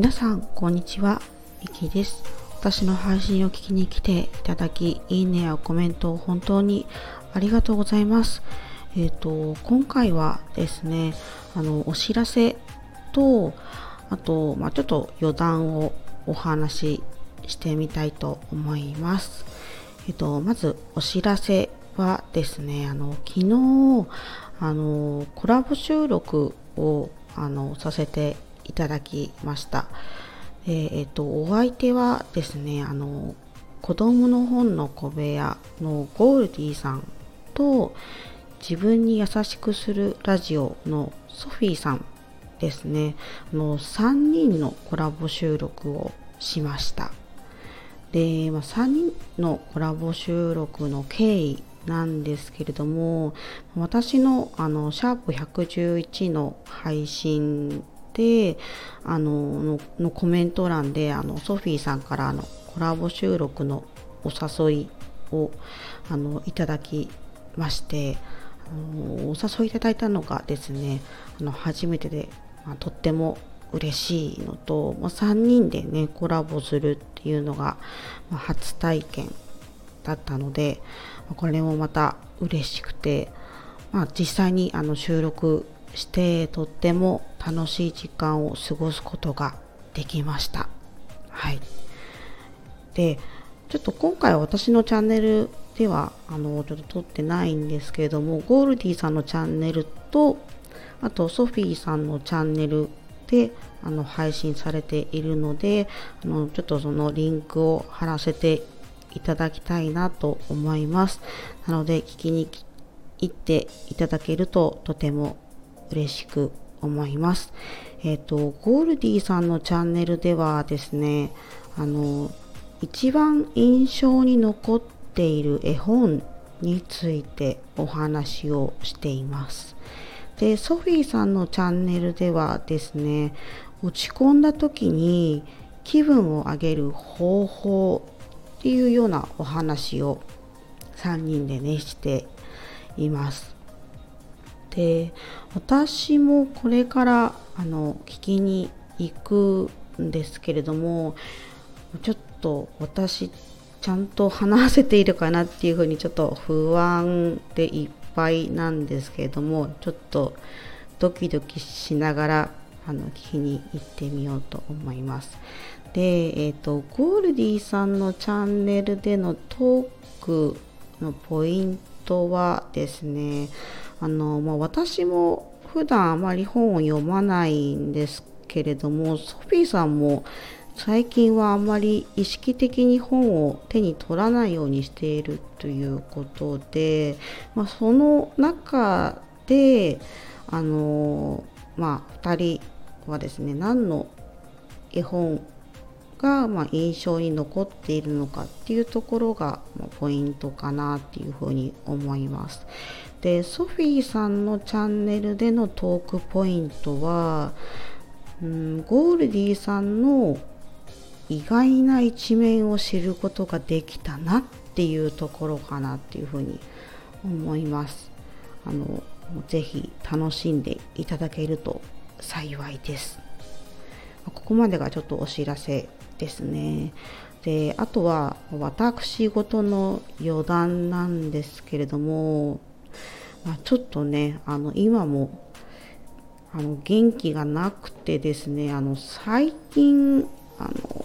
皆さん、こんにちは。ミキです。私の配信を聞きに来ていただき、いいねやコメントを本当にありがとうございます。えっ、ー、と、今回はですね、あの、お知らせと、あと、まあ、ちょっと余談をお話ししてみたいと思います。えっ、ー、と、まずお知らせはですね、あの、昨日、あの、コラボ収録を、あの、させていただきました。でえっ、と、お相手はですね、あの、子供の本の小部屋のゴールディさんと自分に優しくするラジオのソフィーさんですね、あの3人のコラボ収録をしました。で、まあ、3人のコラボ収録の経緯なんですけれども私のあのシャープ111の配信であののコメント欄であのソフィーさんからのコラボ収録のお誘いをあのいただきましてあのお誘いいただいたのがですねあの初めてで、まあ、とっても嬉しいのと、まあ、3人でねコラボするっていうのが、まあ、初体験だったので、まあ、これもまた嬉しくて、まあ、実際にあの収録してとっても楽しい時間を過ごすことができました。はい。で、ちょっと今回私のチャンネルではあのちょっと撮ってないんですけれども、ゴールディさんのチャンネルと、あとソフィーさんのチャンネルであの配信されているのであのちょっとそのリンクを貼らせていただきたいなと思いますなので聞きに行っていただけるととても嬉しく思います。えっ、ー、とゴールディさんのチャンネルではですねあの一番印象に残っている絵本についてお話をしています。でソフィーさんのチャンネルではですね落ち込んだ時に気分を上げる方法っていうようなお話を3人でねしています。で私もこれからあの聞きに行くんですけれどもちょっと私ちゃんと話せているかなっていうふうにちょっと不安でいっぱいなんですけれどもちょっとドキドキしながらあの聞きに行ってみようと思います。で、えっ、ー、と、ゴールディさんのチャンネルでのトークのポイントはですね、あの、まあ、私も普段あまり本を読まないんですけれども、ソフィーさんも最近はあまり意識的に本を手に取らないようにしているということで、まあ、その中であのまあ2人はですね何の絵本がま印象に残っているのかっていうところがポイントかなっていうふうに思います。でソフィーさんのチャンネルでのトークポイントは、うん、ゴールディさんの意外な一面を知ることができたなっていうところかなっていうふうに思います。あのぜひ楽しんでいただけると幸いです。ここまでがちょっとお知らせですね。であとは私事の余談なんですけれども、まあ、ちょっとねあの今もあの元気がなくてですねあの最近あの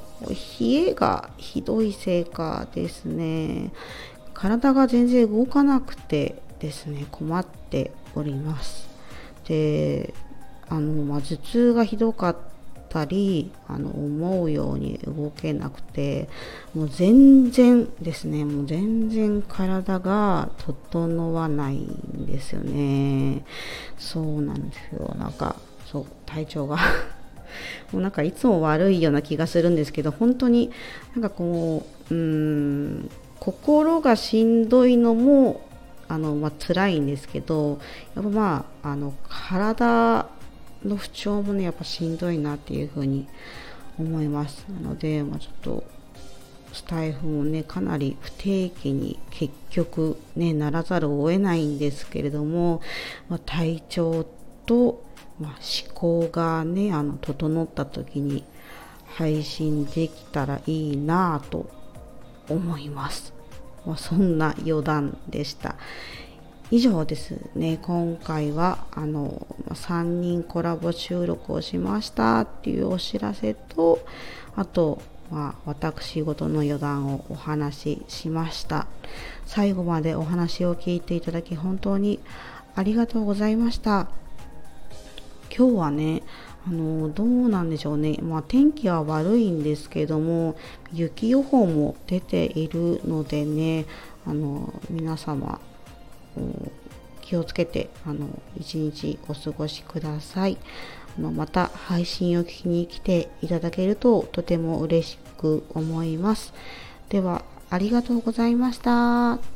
冷えがひどいせいかですね体が全然動かなくてですね困っております。であの、まあ、頭痛がひどかったりあの思うように動けなくてもう全然ですね。もう全然体が整わないんですよね。そうなんですよ。なんかそう体調が。もうなんかいつも悪いような気がするんですけど本当になんかこううん心がしんどいのもあの、まあ辛いんですけどやっぱまああの体の不調もねやっぱしんどいなっていうふうに思いますなので、まあ、ちょっとスタイフもねかなり不定期に結局ねならざるを得ないんですけれども、まあ、体調とまあ、思考がねあの整った時に配信できたらいいなぁと思います。まあ、そんな余談でした。以上ですね。今回はあの3人コラボ収録をしましたっていうお知らせとあとまあ、私事の余談をお話ししました。最後までお話を聞いていただき本当にありがとうございました。今日はねあのどうなんでしょうね、まあ、天気は悪いんですけども雪予報も出ているのでねあの皆様気をつけてあの一日お過ごしくださいあのまた配信を聞きに来ていただけるととても嬉しく思いますではありがとうございました。